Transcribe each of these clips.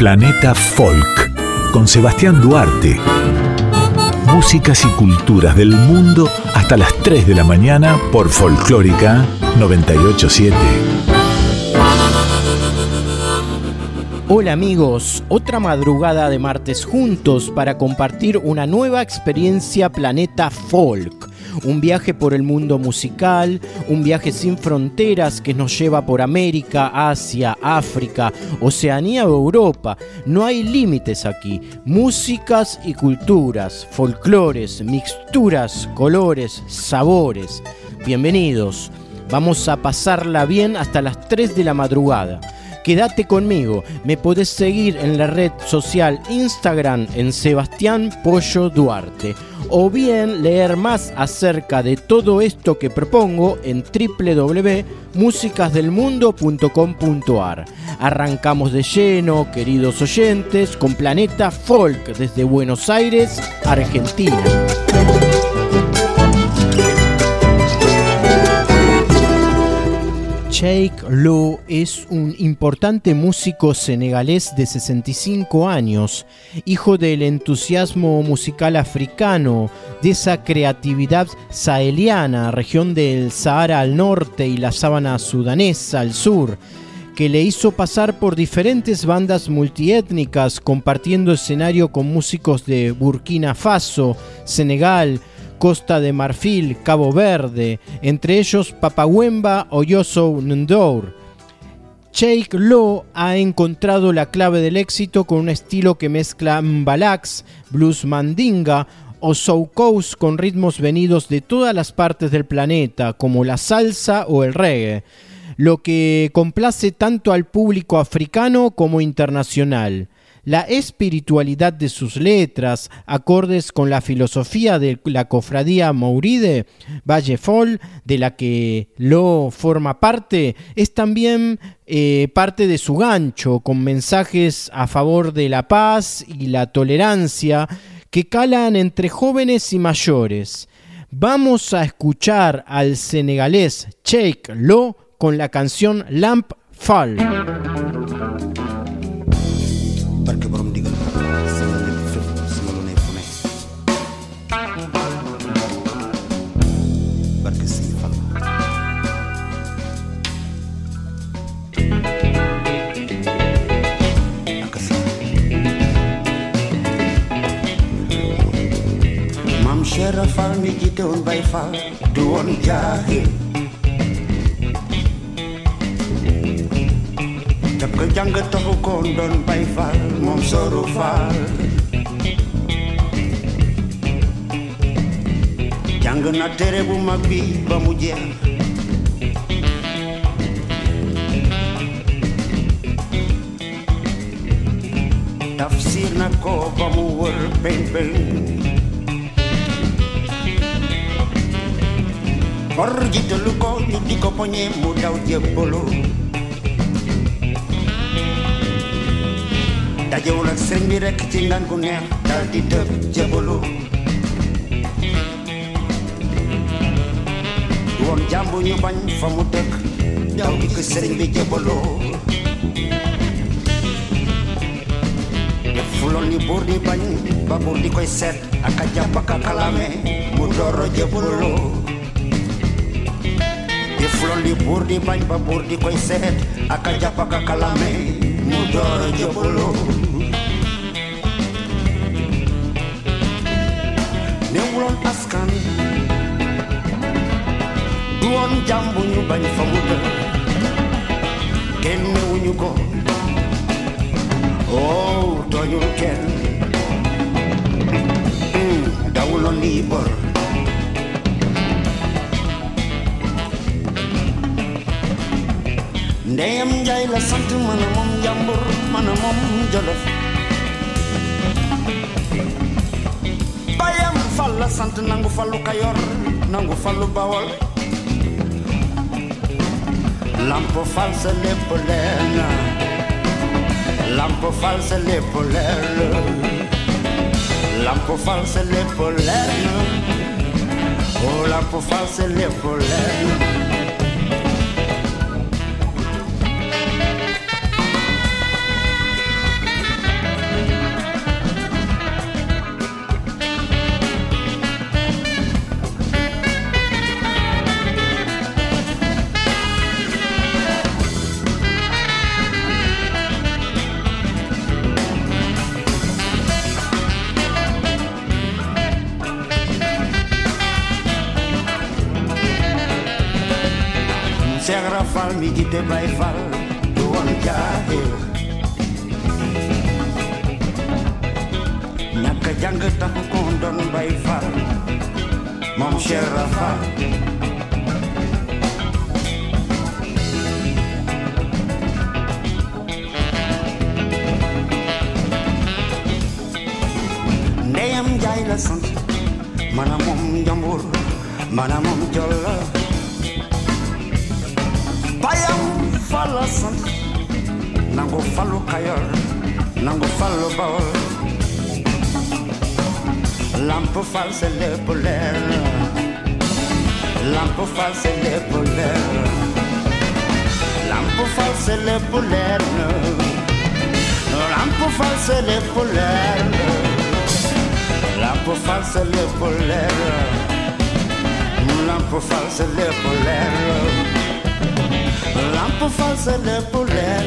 Planeta Folk con Sebastián Duarte. Músicas y culturas del mundo hasta las 3 de la mañana por Folclórica 987. Hola amigos, otra madrugada de martes juntos para compartir una nueva experiencia Planeta Folk un viaje por el mundo musical, un viaje sin fronteras que nos lleva por América, Asia, África, Oceanía o Europa. No hay límites aquí. Músicas y culturas, folclores, mixturas, colores, sabores. Bienvenidos. Vamos a pasarla bien hasta las 3 de la madrugada. Quédate conmigo. Me podés seguir en la red social Instagram en Sebastián Pollo Duarte. O bien leer más acerca de todo esto que propongo en www.musicasdelmundo.com.ar. Arrancamos de lleno, queridos oyentes, con Planeta Folk desde Buenos Aires, Argentina. Sheikh Lo es un importante músico senegalés de 65 años, hijo del entusiasmo musical africano, de esa creatividad saheliana, región del Sahara al norte y la sábana sudanesa al sur, que le hizo pasar por diferentes bandas multiétnicas, compartiendo escenario con músicos de Burkina Faso, Senegal, Costa de Marfil, Cabo Verde, entre ellos Papagüemba o Yoso Ndour. Sheikh Lo ha encontrado la clave del éxito con un estilo que mezcla mbalax, blues mandinga o soukous con ritmos venidos de todas las partes del planeta, como la salsa o el reggae, lo que complace tanto al público africano como internacional la espiritualidad de sus letras, acordes con la filosofía de la cofradía Mouride, Vallefol, de la que Lo forma parte, es también eh, parte de su gancho, con mensajes a favor de la paz y la tolerancia que calan entre jóvenes y mayores. Vamos a escuchar al senegalés Sheikh Lo con la canción Lamp Fall. Barke borom ndigal sama lépp fépp sama lu ne fu ne du Că te-am gătat cu condon pai fal Mom soru fal Te-am tere bu magbi Ba mujea Tafsir na ko ba mu wër pen pen Kor jitalu ko ñu di ko dajewul ak sëriñ bi rekk ci ngan gu neex dal di tëb jëbalu du woon jàmbu ñu bañ fa mu dëkk daw di ko sëriñ bi jëbaloo def lool ni buur di bañ ba buur di koy seet ak a jàpp ak a kalaame mu dooro jëbaloo def buur di bañ ba buur di koy seet ak a jàpp ak mutar yo polón. Neuron askan, duon jambu ñu bañ fa muta, kenn newuñu ko, oh toñul kenn, hmm, dawuloon nii bor. Ndeyam njaay la sant mana moom njàmbur mana moom jolof bayam fal la sant nangu fallu kayor nangu fallu bawol. Lamp fal sa lépp leer na lamp fal sa lépp leer lamp fal sa lépp leer oh lamp fal sa lépp leer Serra fal mi te bay fal du won jaahil ñàkk jàng tax ko doon bay fal moom Serra fal ndeyam jaay la sant. Maanaam moom njambur maanaam moom jollo Fall la sant nangu Fallu Kayor nangu Fallu Bawol Lamp Fall c'est lépp leer Lamp Fall c'est lépp leer Lamp Fall c'est lépp leer Lamp Fall c'est lépp leer Lamp Fall c'est lépp leer Lamp Fall c'est lépp leer Lamp Fall c'est lépp leer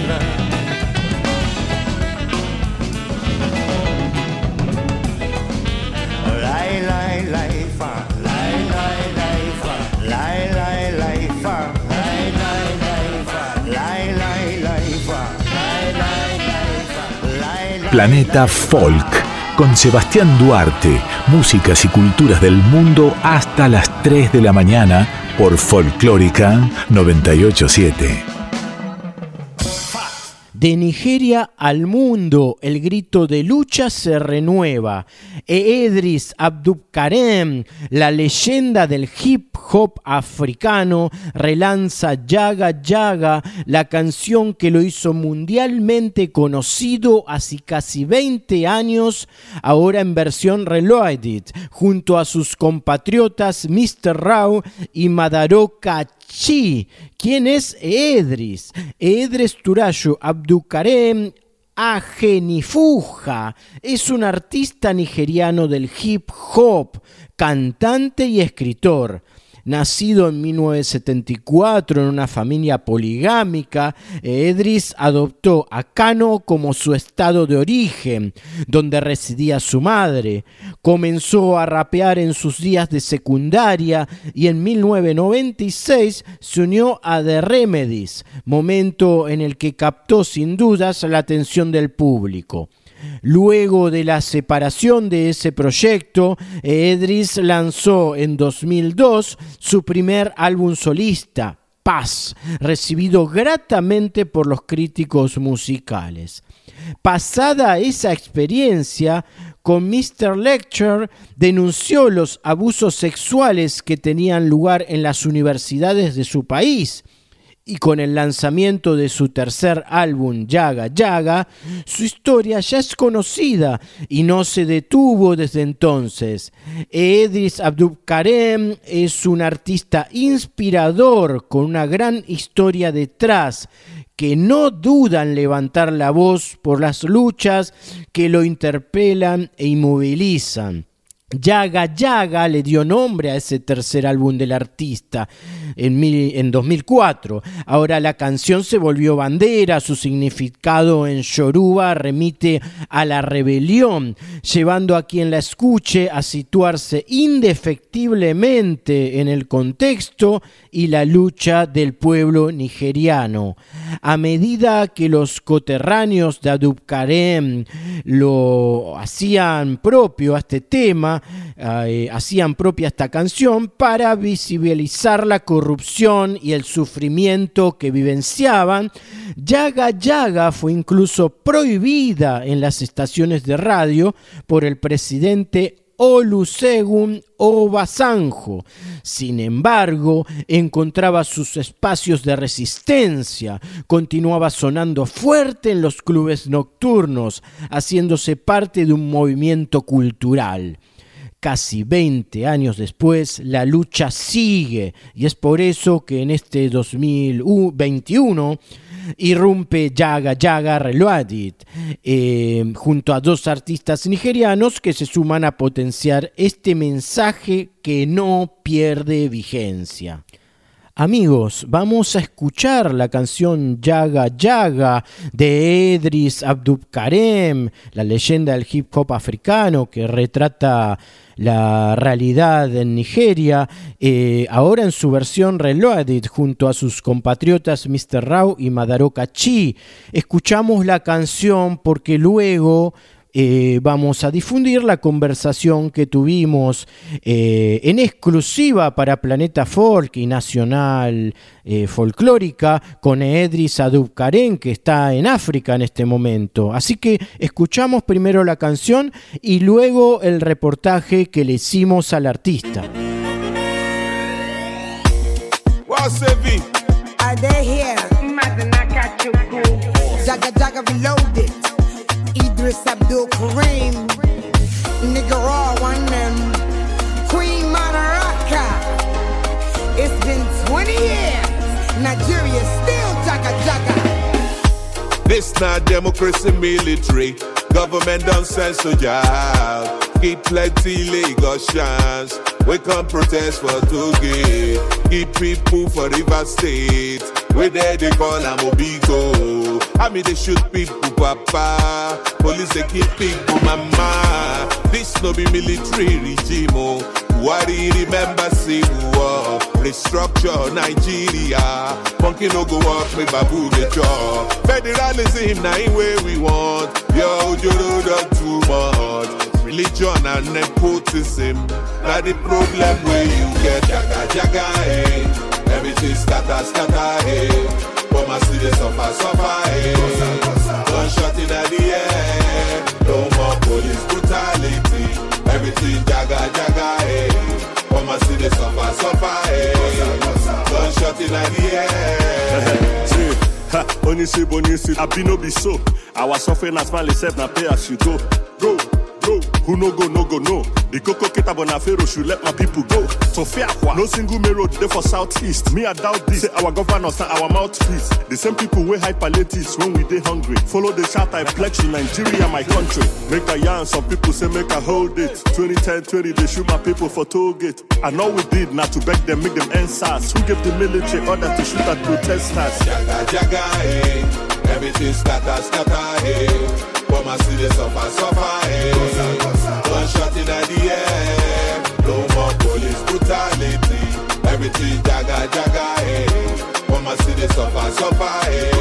Lay lay lay fa. Lay lay lay fa. Lay lay lay fa. Lay lay lay fa. Lay lay lay fa. Lay lay lay fa. Lay lay Planeta Folk con Sebastián Duarte, músicas y culturas del mundo hasta las 3 de la mañana por Folclórica 987. De Nigeria al mundo, el grito de lucha se renueva. Edris Abdulkarem, la leyenda del hip hop africano, relanza Yaga Yaga, la canción que lo hizo mundialmente conocido hace casi 20 años, ahora en versión reloaded, junto a sus compatriotas Mr. Rao y Madaroka Chi. ¿Quién es Edris? Edris Turayo Abdukarem Agenifuja es un artista nigeriano del hip hop, cantante y escritor. Nacido en 1974 en una familia poligámica, Edris adoptó a Kano como su estado de origen, donde residía su madre. Comenzó a rapear en sus días de secundaria y en 1996 se unió a The Remedies, momento en el que captó sin dudas la atención del público. Luego de la separación de ese proyecto, Edris lanzó en 2002 su primer álbum solista, Paz, recibido gratamente por los críticos musicales. Pasada esa experiencia, con Mr. Lecture denunció los abusos sexuales que tenían lugar en las universidades de su país y con el lanzamiento de su tercer álbum Yaga Yaga, su historia ya es conocida y no se detuvo desde entonces. Edris Abdulkarem es un artista inspirador con una gran historia detrás que no duda en levantar la voz por las luchas que lo interpelan e inmovilizan. Yaga Yaga le dio nombre a ese tercer álbum del artista en, mil, en, 2004. Ahora la canción se volvió bandera, su significado en Yoruba remite a la rebelión, llevando a quien la escuche a situarse indefectiblemente en el contexto y la lucha del pueblo nigeriano. A medida que los coterráneos de Adubkarem lo hacían propio a este tema, eh, hacían propia esta canción para visibilizar la corrupción y el sufrimiento que vivenciaban. Yaga Yaga fue incluso prohibida en las estaciones de radio por el presidente Olusegun Obasanjo. Sin embargo, encontraba sus espacios de resistencia, continuaba sonando fuerte en los clubes nocturnos, haciéndose parte de un movimiento cultural. Casi 20 años después, la lucha sigue y es por eso que en este 2021 irrumpe Yaga Yaga Reloaded, eh, junto a dos artistas nigerianos que se suman a potenciar este mensaje que no pierde vigencia. Amigos, vamos a escuchar la canción Yaga Yaga de Edris Abdubkarem, la leyenda del hip hop africano que retrata la realidad en Nigeria, eh, ahora en su versión reloaded junto a sus compatriotas Mr. Rao y Madaroka Chi. Escuchamos la canción porque luego eh, vamos a difundir la conversación que tuvimos eh, en exclusiva para Planeta Folk y Nacional eh, Folclórica con Edris Adub Karen, que está en África en este momento. Así que escuchamos primero la canción y luego el reportaje que le hicimos al artista. Idris Abdul Kareem, nigga raw one them, Queen Monaraka. It's been 20 years, Nigeria still jaga jaga. This not democracy military, government don't censor job. Keep plenty Lagosians, we come protest for Toge. Keep people for River State, we there they call them Obigo. I mean they shoot people, papa. Police they kill people, mama. This no be military regime, oh. Worry, remember civil war. Restructure Nigeria. Monkey no go walk, make babu the jaw. Federalism, in where we want. Yo, you done too much. Religion and nepotism. Now the problem where you get jaga jaga, eh. Everything scatter, scatter, eh. And see the suffer, suffer, eh. Gunshot in the air. No more police brutality. Everything jaga, jaga, eh. And see the suffer, suffer, eh. Gunshot in the air. See, ha, only see, I be no be so. Our suffering as well, except na pay as you go. Go, go, who no go, no go, no. The Coco Kita Bonafero should let my people go. So fair, no single main road there for southeast. Me, I doubt this. Say our governors and our mouthpiece. The same people we high palliatives when we dey hungry. Follow the chart, I pledge to Nigeria, my country. Make a yarn, some people say make a hold it. 2010, 20, they shoot my people for toll gate. And all we did not to beg them, make them SARS. Who gave the military order to shoot at protesters? Jaga, jaga, eh. Everything scatter, scatter, eh. Come and see the suffer, suffer, eh. Gunshot in the air. No more police brutality. Everything jaga, jaga, eh. Come and see the suffer, suffer, eh.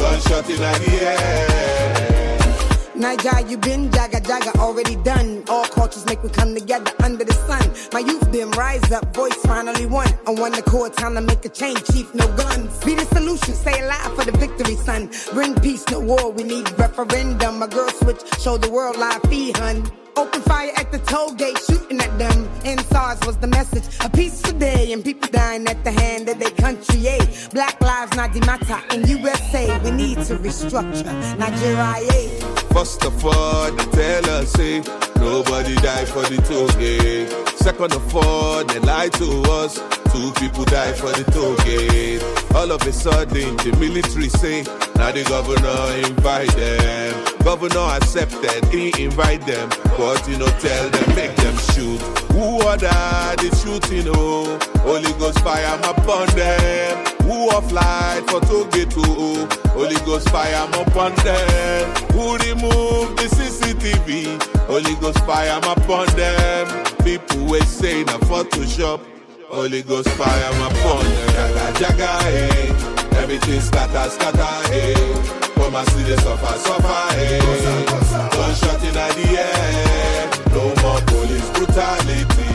Gunshot in the air. Niger, you been jaga jaga already done. All cultures make we come together under the sun. My youth been rise up, voice finally won. On the accord, time to make a change, chief, no guns. Be the solution, stay alive for the victory, son. Bring peace, no war, we need referendum. My girl switch, show the world live feed, hun. Open fire at the toll gate, shooting at them. In SARS was the message. A peaceful day, and people dying at the hand of their country. Eh? Black lives not matter in USA. We need to restructure Nigeria. Eh? First of all, they tell us, say, nobody die for the toll gate. Second of all, they lie to us, two people die for the toll gate. All of a sudden, the military say, now the governor invite them. Governor accepted, he invite them, but you know, tell them, make them shoot. Who order the shooting, oh? Holy Ghost fire upon them. Who off light for to get to oh? Holy Ghost fire upon them. Who remove the CCTV? Holy Ghost fire upon them. People will say na Photoshop. Holy Ghost fire upon them. Jaga jaga eh. Everything scatter scatter eh. Come and see the suffer suffer eh. Gunshot in the air. No more police brutality.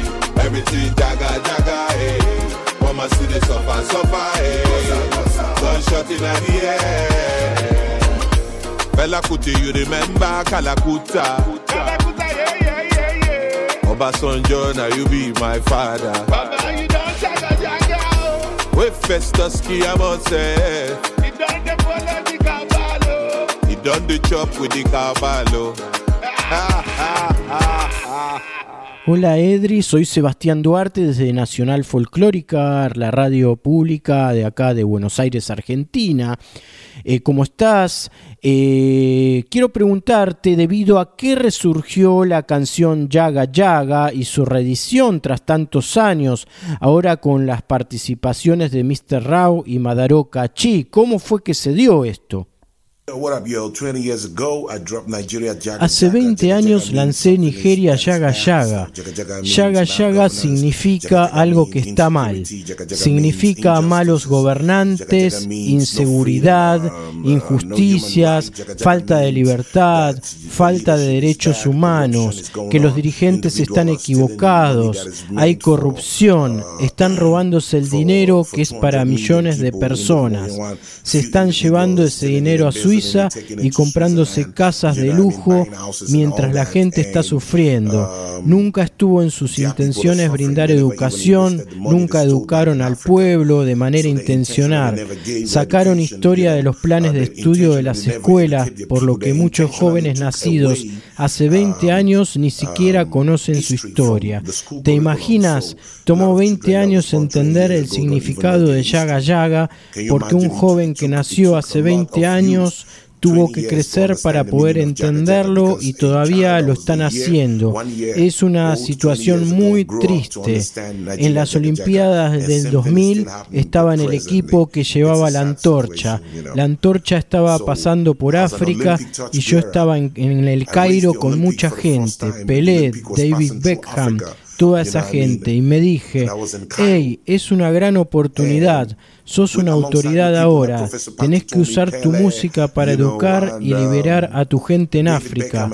Everything jaga jaga eh. Come and see the suffer suffer eh. Gunshot in the air. Bella Kuti, you remember Kalakuta? Kalakuta, yeah, yeah, yeah, yeah. Obasanjo, now you be my father. Baba, you we Festus Kiamose. He done the polo, the Caballo. He done the chop with the Caballo. Ha ha. Hola Edri, soy Sebastián Duarte desde Nacional Folclórica, la radio pública de acá de Buenos Aires, Argentina. Eh, ¿Cómo estás? Eh, quiero preguntarte debido a qué resurgió la canción Yaga Yaga y su reedición tras tantos años, ahora con las participaciones de Mr. Rao y Madaro Kachi. ¿Cómo fue que se dio esto? Hace 20 años lancé Nigeria Yaga Yaga. Yaga Yaga significa algo que está mal. Significa malos gobernantes, inseguridad, injusticias, falta de libertad, falta de derechos humanos, que los dirigentes están equivocados, hay corrupción, están robándose el dinero que es para millones de personas. Se están llevando ese dinero a Suiza y comprándose casas de lujo mientras la gente está sufriendo. Nunca estuvo en sus intenciones brindar educación, nunca educaron al pueblo de manera intencional. Sacaron historia de los planes de estudio de las escuelas, por lo que muchos jóvenes nacidos hace 20 años ni siquiera conocen su historia. ¿Te imaginas? Tomó 20 años entender el significado de Yaga Yaga porque un joven que nació hace 20 años tuvo que crecer para poder entenderlo y todavía lo están haciendo. Es una situación muy triste. En las Olimpiadas del 2000 estaba en el equipo que llevaba la antorcha. La antorcha estaba pasando por África y yo estaba en, el Cairo con mucha gente. Pelé, David Beckham, toda esa gente y me dije, hey, es una gran oportunidad, sos una autoridad ahora, tenés que usar tu música para educar y liberar a tu gente en África.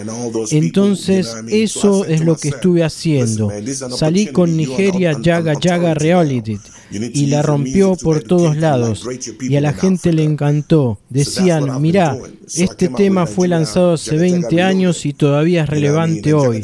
Entonces, eso es lo que estuve haciendo. Salí con Nigeria Yaga Yaga Reality y la rompió por todos lados y a la gente le encantó. Decían, mira, este tema fue lanzado hace 20 años y todavía es relevante hoy.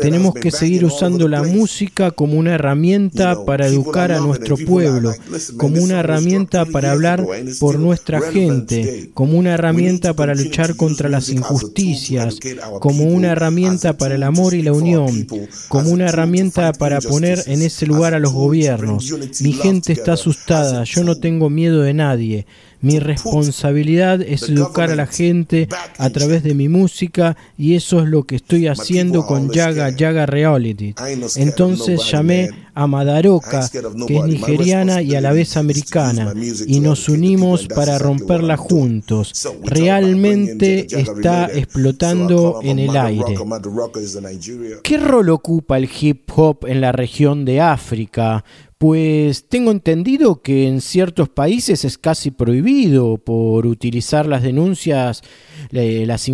Tenemos que seguir usando la música como una herramienta para educar a nuestro pueblo, como una herramienta para hablar por nuestra gente, como una herramienta para luchar contra las injusticias, como una herramienta para el amor y la unión, como una herramienta para poner en ese lugar a los gobiernos. Mi gente está asustada, yo no tengo miedo de nadie. Mi responsabilidad es educar a la gente a través de mi música y eso es lo que estoy haciendo con Yaga Yaga Reality. Entonces llamé a Madaroka, que es nigeriana y a la vez americana, y nos unimos para romperla juntos. Realmente está explotando en el aire. ¿Qué rol ocupa el hip hop en la región de África? Pues tengo entendido que en ciertos países es casi prohibido por utilizar las denuncias las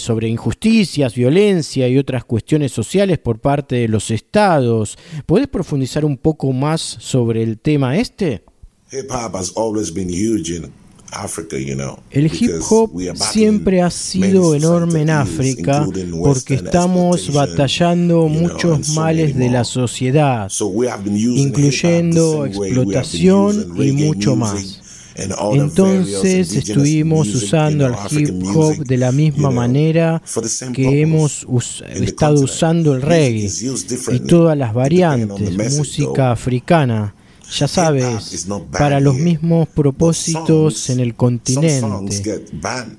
sobre injusticias, violencia y otras cuestiones sociales por parte de los estados. ¿Puedes profundizar un poco más sobre el tema este? El hip hop siempre ha sido enorme en África porque estamos batallando muchos males de la sociedad, incluyendo explotación y mucho más. Entonces estuvimos usando el hip hop de la misma manera que hemos estado usando el reggae y todas las variantes, música africana ya sabes, para los mismos propósitos en el continente.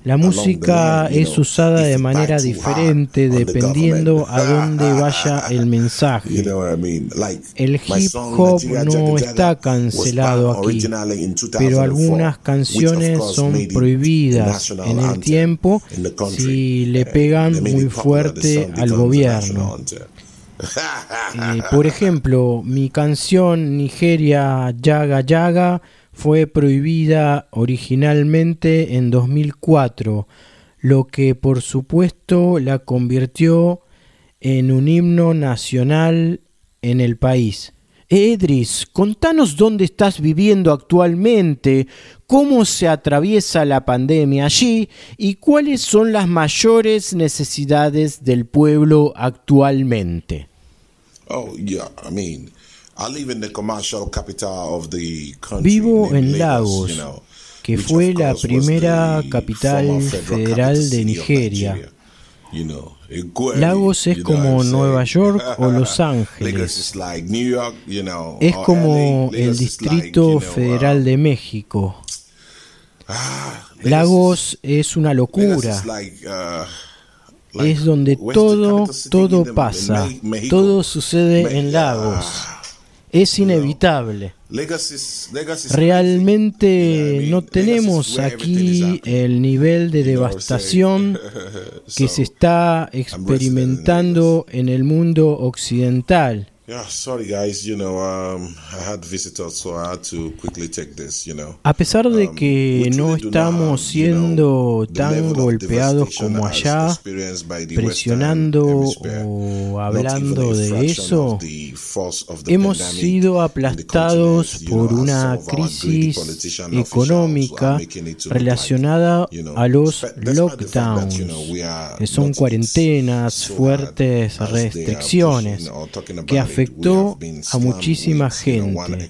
La música es usada de manera diferente dependiendo a dónde vaya el mensaje. El hip hop no está cancelado aquí, pero algunas canciones son prohibidas en el tiempo si le pegan muy fuerte al gobierno. Eh, por ejemplo, mi canción Nigeria Yaga Yaga fue prohibida originalmente en 2004, lo que por supuesto la convirtió en un himno nacional en el país. Edris, contanos dónde estás viviendo actualmente, cómo se atraviesa la pandemia allí y cuáles son las mayores necesidades del pueblo actualmente. Vivo en Lagos, que fue la primera capital federal de Nigeria You know, Equally, Lagos es como Nueva? York o Los Ángeles. Es como el Distrito Federal uh, de México. ah, Lagos es una locura. uh, Es donde todo, todo pasa. Todo sucede en Lagos. ah, Es inevitable. Realmente no tenemos aquí el nivel de devastación que se está experimentando en el mundo occidental. Yeah, sorry guys, you know, I had visitors, so I had to quickly take this, you know. A pesar de Um, que no estamos siendo tan golpeados como allá, presionando o hablando de eso, hemos sido aplastados por una crisis económica relacionada a los lockdowns, que son cuarentenas, fuertes restricciones, que. We afectó a muchísima gente.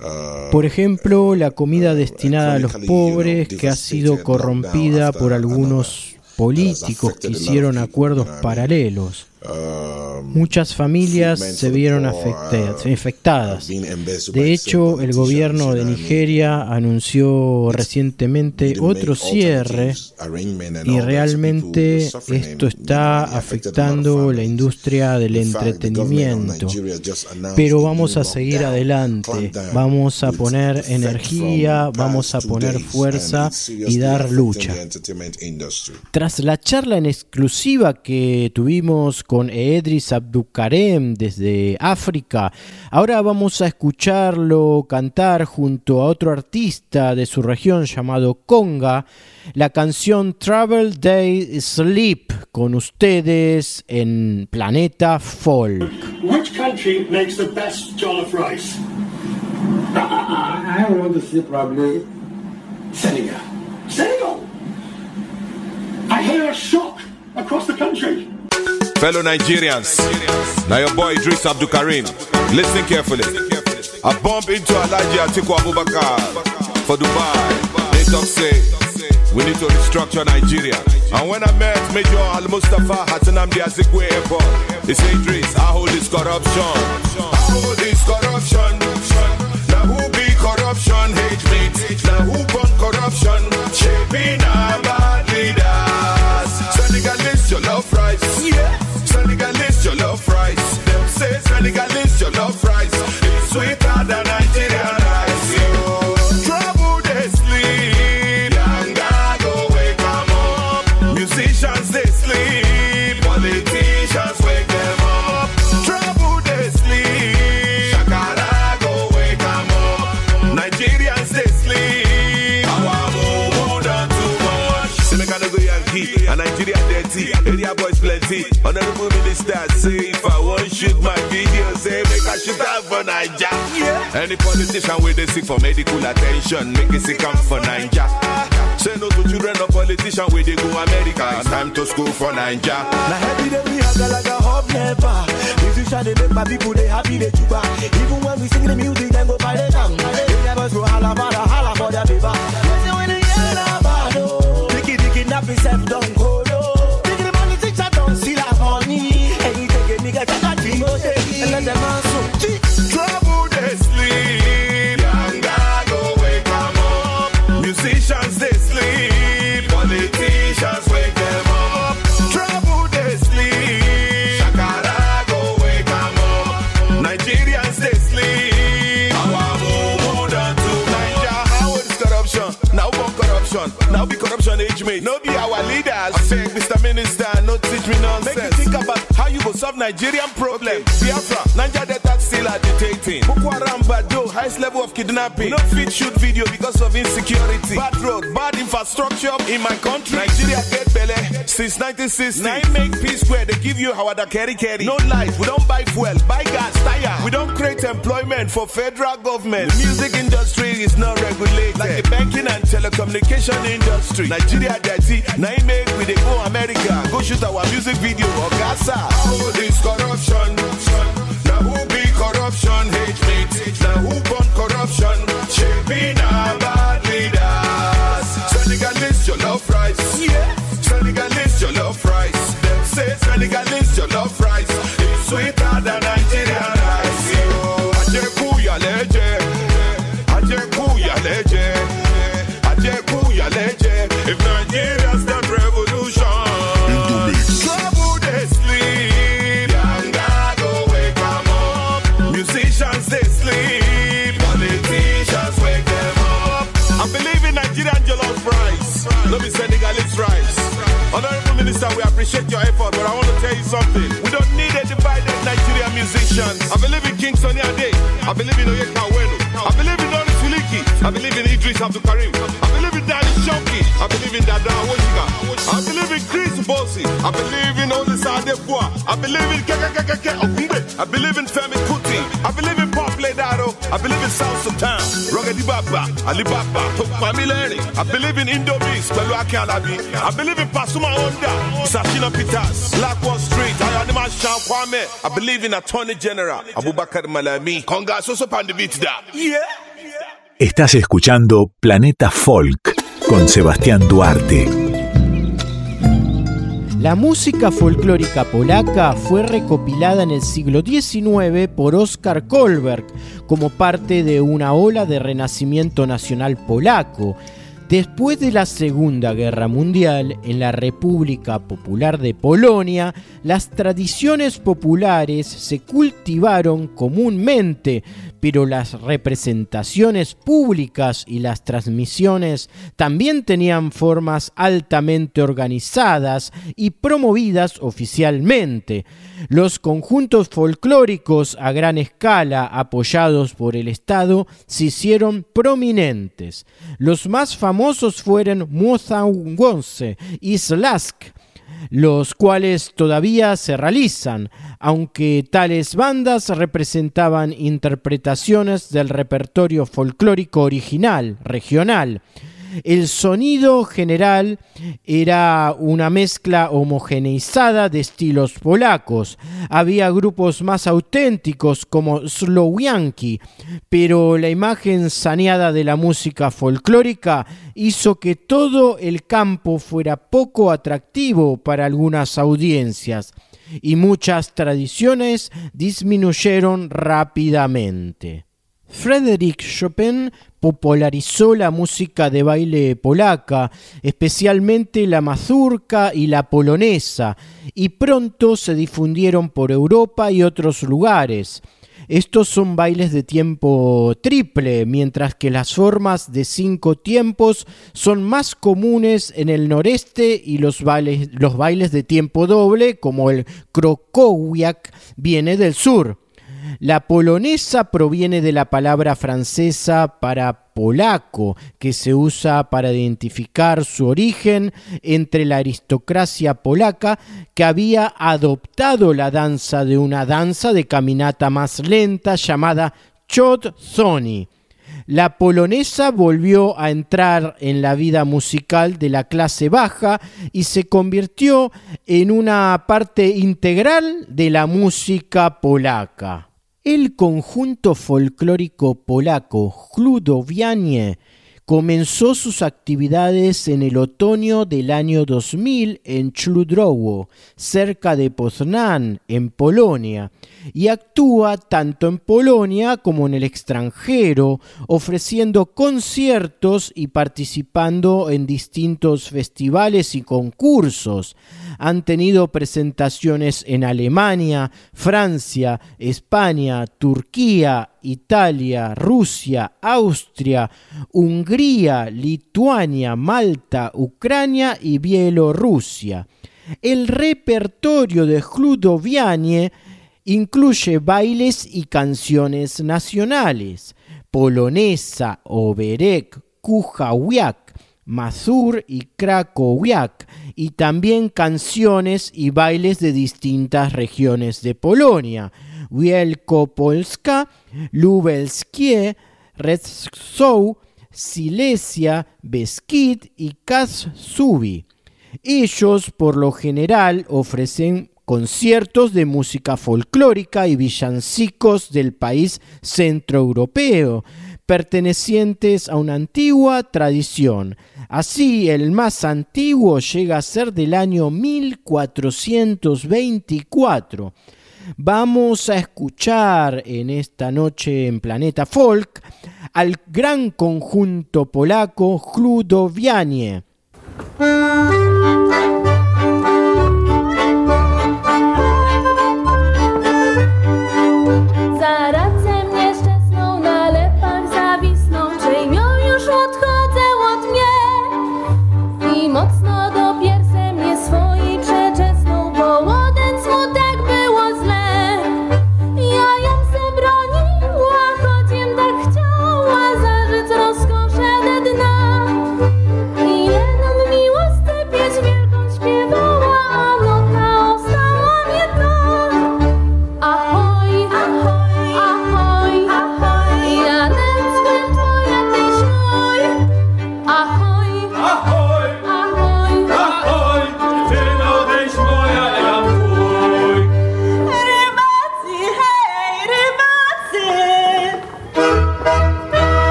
uh, Por ejemplo, la comida uh, destinada a los pobres que ha sido corrompida por algunos políticos que hicieron acuerdos paralelos. Um, Muchas familias food meant se vieron afectadas. embezzled by De hecho, el gobierno de? Nigeria anunció recientemente otro cierre y realmente esto está afectando la industria del entretenimiento. Pero vamos a seguir adelante, vamos a poner energía, vamos a poner fuerza y dar lucha. Tras la charla en exclusiva que tuvimos con Edris Abdukarem desde África, ahora vamos a escucharlo cantar junto a otro artista de su región llamado Conga la canción Travel Day Sleep con ustedes en Planeta Folk. Which country makes the best jollof rice? I want to say probably Senegal. Senegal. I hear a shock across the country. Fellow Nigerians, now your boy Idris Abdul Karim. Listen carefully. I bump into Alaji Atiku Abubakar for Dubai. They talk say we need to restructure Nigeria. And when I met Major Al Mustafa Hatanam the Azikwe Airport, he said, Idris, I hold this corruption. I hold this corruption. Now who be corruption? Hate mate. Now who corruption? Shaping Love rights. It's sweeter than Nigerian rice. Trouble they sleep. Up. Musicians they sleep. Politicians up. Trouble they sleep. Up. Nigerians they sleep. Our too much. Yankee. Dirty. Boys plenty. Honorable minister say I shoot out for Naija. Any politician with they seek for medical attention, make it sick come for Naija. Say no to children of politician where they go America. It's time to school for Naija. Now every day we hustle like a hub never. Musician they make my people they happy they chuba. Even when we sing the music then go by the tongue. They never go holla for the holla for the paper. Listen when they yell about oh. Dicky dicky nappy self don't go low. Oh. Dicky the politician don't see that money. And you take a nigga to that thing take oh, and let them Nigerian problem. Biafra, Niger highest level of kidnapping. No fit shoot video because of insecurity. Bad road, bad infrastructure in my country. Nigeria get belly since 1960. Nine make peace square, they give you how the carry carry. No light, we don't buy fuel, buy gas, tire. We don't create employment for federal government. The music industry is not regulated. Like the banking and telecommunication industry. Nigeria dirty, nine make we they go America. Go shoot our music video or Gaza. All this corruption. Be corruption, hate, hate, the la hoop corruption, shake me now. Appreciate your effort, but I want to tell you something. We don't need a divided Nigerian musicians. I believe in King Sonny Ade. I believe in Oyeka Wenu. I believe in Donny Suliki. I believe in Idris Abdul Karim. I believe in Danny Shonki. I believe in Dada Wojika. I believe in Chris Bossy. I believe in Olisa Adefua. I believe in Kekekekeke Okumbe. I believe in Femi Kuti. I believe in South Sultan. Rogadi Baba. Ali Baba. Pamileni. I believe in Indomies. Pelu. I believe in Pasuma Onda. Sashina Peters. Blackwell Street. Ayanima Shan Kwame. I believe in Attorney General. Abubakar Malami. Conga Soso Pandibitda. Yeah. Estás escuchando Planeta Folk con Sebastián Duarte. La música folclórica polaca fue recopilada en el siglo XIX por Oskar Kolberg como parte de una ola de renacimiento nacional polaco. Después de la Segunda Guerra Mundial, en la República Popular de Polonia, las tradiciones populares se cultivaron comúnmente, pero las representaciones públicas y las transmisiones también tenían formas altamente organizadas y promovidas oficialmente. Los conjuntos folclóricos a gran escala apoyados por el Estado se hicieron prominentes. Los más famosos fueron Mozangonce y Slask, los cuales todavía se realizan, aunque tales bandas representaban interpretaciones del repertorio folclórico original, regional. El sonido general era una mezcla homogeneizada de estilos polacos. Había grupos más auténticos como Slowianki, pero la imagen saneada de la música folclórica hizo que todo el campo fuera poco atractivo para algunas audiencias y muchas tradiciones disminuyeron rápidamente. Frédéric Chopin popularizó la música de baile polaca, especialmente la mazurca y la polonesa, y pronto se difundieron por Europa y otros lugares. Estos son bailes de tiempo triple, mientras que las formas de cinco tiempos son más comunes en el noreste y los bailes, los bailes de tiempo doble, como el krokowiak, viene del sur. La polonesa proviene de la palabra francesa para polaco, que se usa para identificar su origen entre la aristocracia polaca que había adoptado la danza de una danza de caminata más lenta llamada chodzoni. La polonesa volvió a entrar en la vida musical de la clase baja y se convirtió en una parte integral de la música polaca. El conjunto folclórico polaco Chludowianie comenzó sus actividades en el otoño del año 2000 en Chludrowo, cerca de Poznań, en Polonia, y actúa tanto en Polonia como en el extranjero, ofreciendo conciertos y participando en distintos festivales y concursos. Han tenido presentaciones en Alemania, Francia, España, Turquía, Italia, Rusia, Austria, Hungría, Lituania, Malta, Ucrania y Bielorrusia. El repertorio de Chludowianie incluye bailes y canciones nacionales, polonesa, oberek, kujawiak, mazur y krakowiak, y también canciones y bailes de distintas regiones de Polonia, Wielkopolska, Lubelskie, Redzow, Silesia, Beskid y Kasubi. Ellos por lo general ofrecen conciertos de música folclórica y villancicos del país centroeuropeo, pertenecientes a una antigua tradición. Así, el más antiguo llega a ser del año 1424. Vamos a escuchar en esta noche en Planeta Folk al gran conjunto polaco Chludowianie.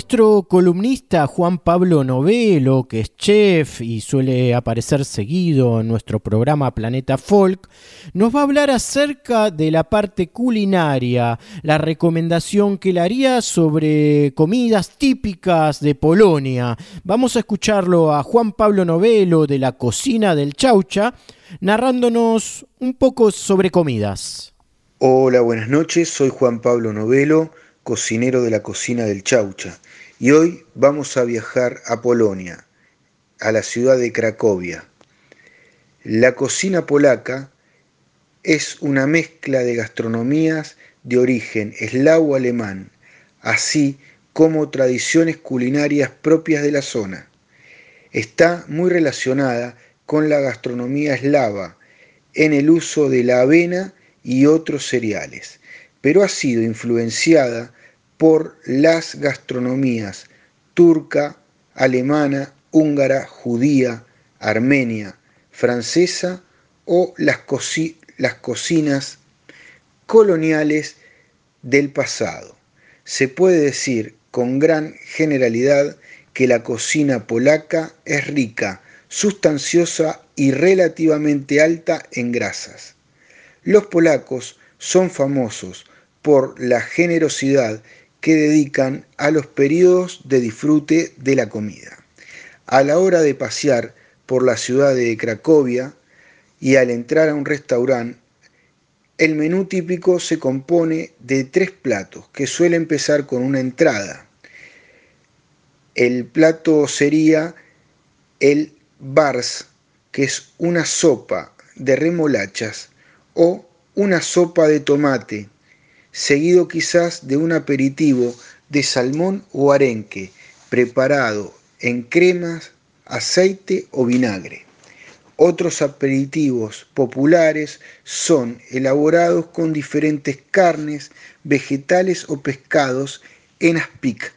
Nuestro columnista Juan Pablo Novelo, que es chef y suele aparecer seguido en nuestro programa Planeta Folk, nos va a hablar acerca de la parte culinaria, la recomendación que le haría sobre comidas típicas de Polonia. Vamos a escucharlo a Juan Pablo Novelo de la cocina del Chaucha, narrándonos un poco sobre comidas. Hola, buenas noches, soy Juan Pablo Novelo cocinero de la cocina del Chaucha, y hoy vamos a viajar a Polonia, a la ciudad de Cracovia. La cocina polaca es una mezcla de gastronomías de origen eslavo-alemán, así como tradiciones culinarias propias de la zona. Está muy relacionada con la gastronomía eslava en el uso de la avena y otros cereales pero ha sido influenciada por las gastronomías turca, alemana, húngara, judía, armenia, francesa o las, cocinas coloniales del pasado. Se puede decir con gran generalidad que la cocina polaca es rica, sustanciosa y relativamente alta en grasas. Los polacos son famosos por la generosidad que dedican a los periodos de disfrute de la comida. A la hora de pasear por la ciudad de Cracovia y al entrar a un restaurante, el menú típico se compone de tres platos que suele empezar con una entrada. El plato sería el bars, que es una sopa de remolachas o una sopa de tomate seguido quizás de un aperitivo de salmón o arenque preparado en cremas, aceite o vinagre. Otros aperitivos populares son elaborados con diferentes carnes, vegetales o pescados en aspic,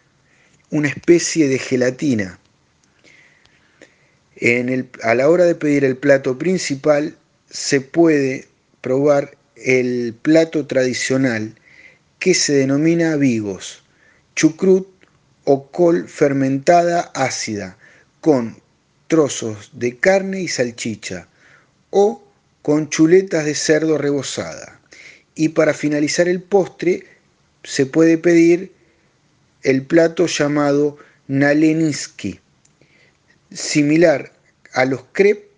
una especie de gelatina. a la hora de pedir el plato principal se puede probar el plato tradicional que se denomina vigos, chucrut o col fermentada ácida, con trozos de carne y salchicha, o con chuletas de cerdo rebozada. Y para finalizar el postre se puede pedir el plato llamado naleniski, similar a los crepes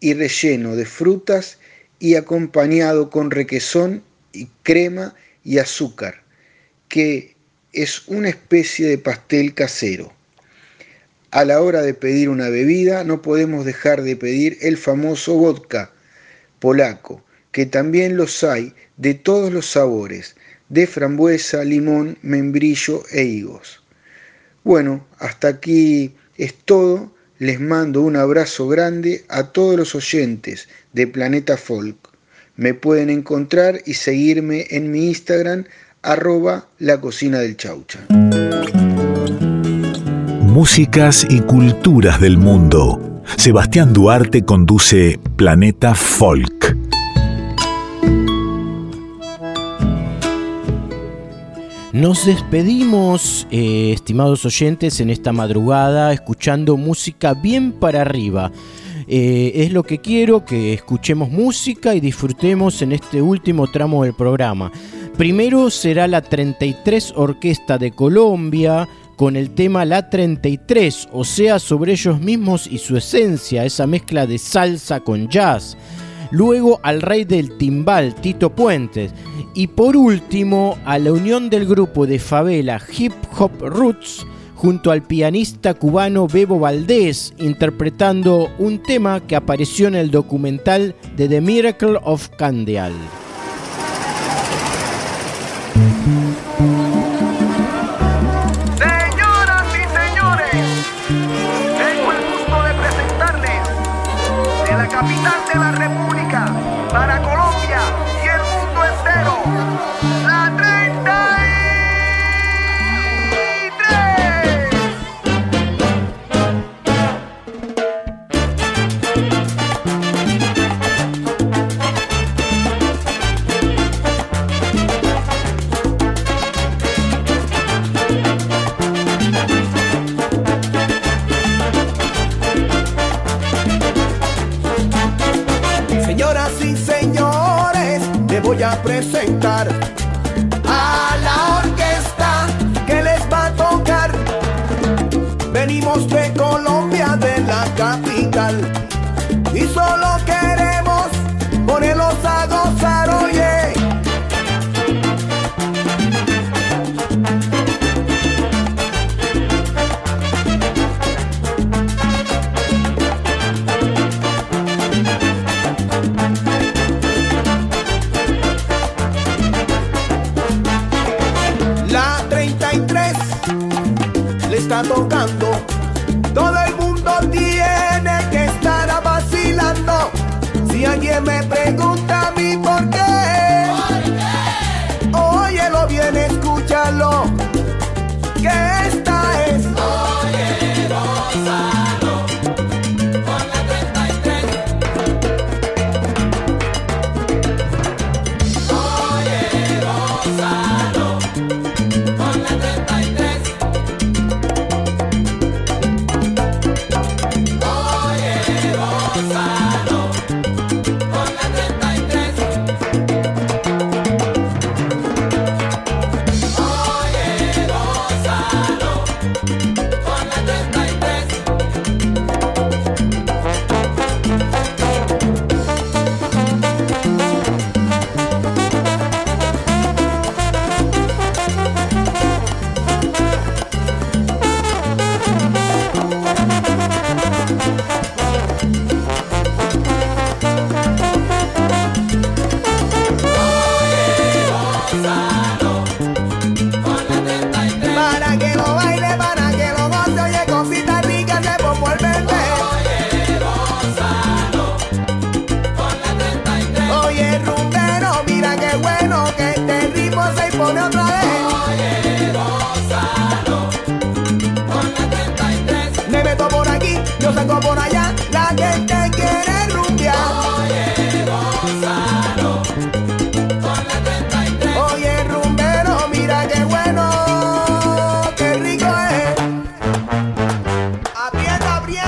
y relleno de frutas y acompañado con requesón y crema y azúcar, que es una especie de pastel casero. A la hora de pedir una bebida no podemos dejar de pedir el famoso vodka polaco, que también los hay de todos los sabores, de frambuesa, limón, membrillo e higos. Bueno, hasta aquí es todo. Les mando un abrazo grande a todos los oyentes de Planeta Folk. Me pueden encontrar y seguirme en mi Instagram arroba la cocina del chaucha. Músicas y culturas del mundo. Sebastián Duarte conduce Planeta Folk. Nos despedimos, eh, estimados oyentes, en esta madrugada, escuchando música bien para arriba. Eh, es lo que quiero, que escuchemos música y disfrutemos en este último tramo del programa. Primero será la 33 Orquesta de Colombia con el tema La 33, o sea, sobre ellos mismos y su esencia, esa mezcla de salsa con jazz. Luego al rey del timbal, Tito Puentes. Y por último, a la unión del grupo de favela Hip Hop Roots junto al pianista cubano Bebo Valdés, interpretando un tema que apareció en el documental de The Miracle of Candial. está tocando. Todo el mundo tiene que estar vacilando. Si alguien me pregunta a mí por qué.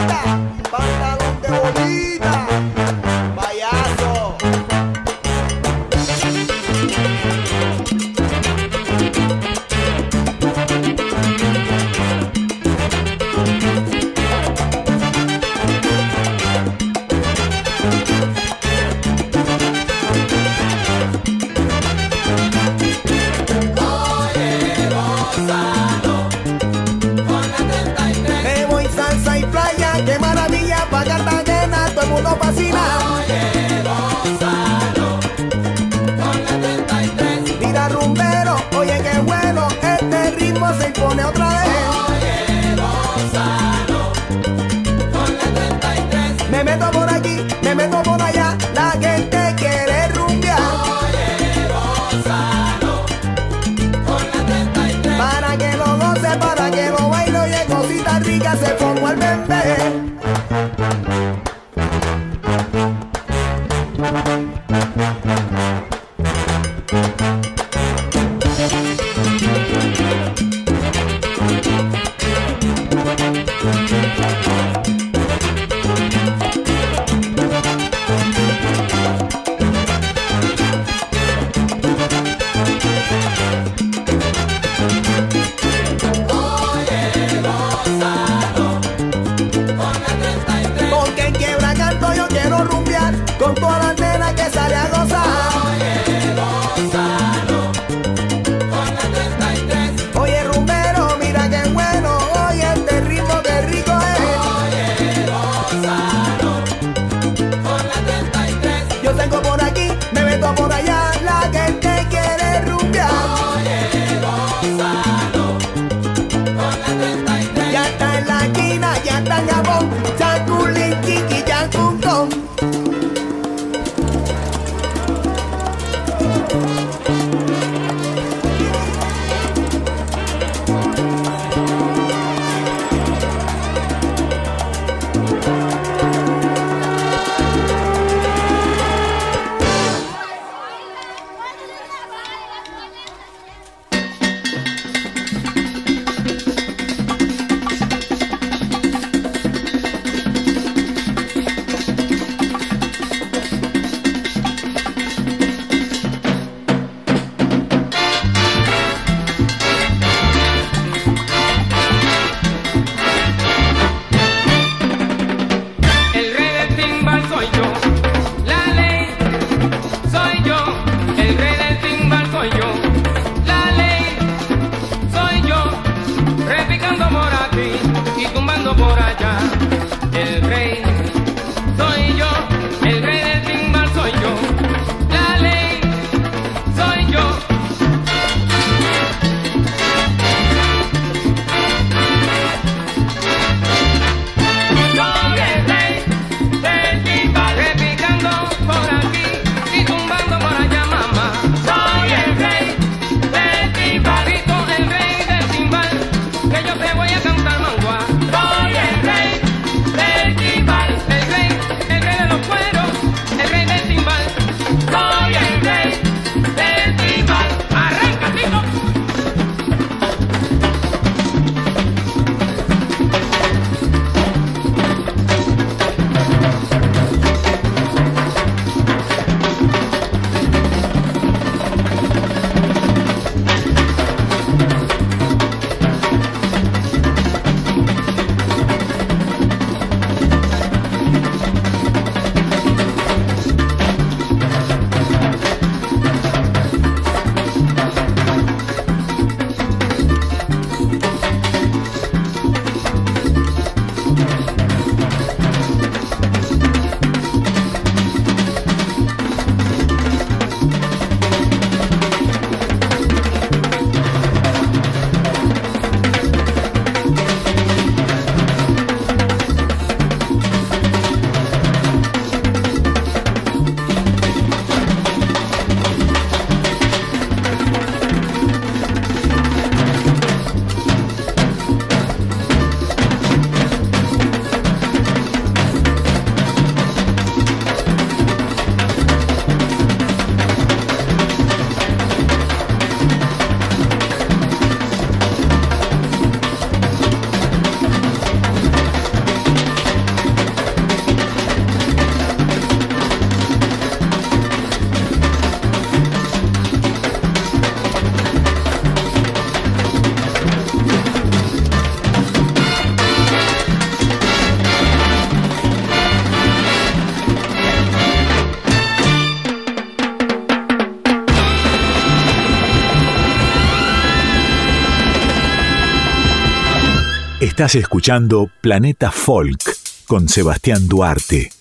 Bye. vengo por aquí, me meto por allá. Estás escuchando Planeta Folk con Sebastián Duarte.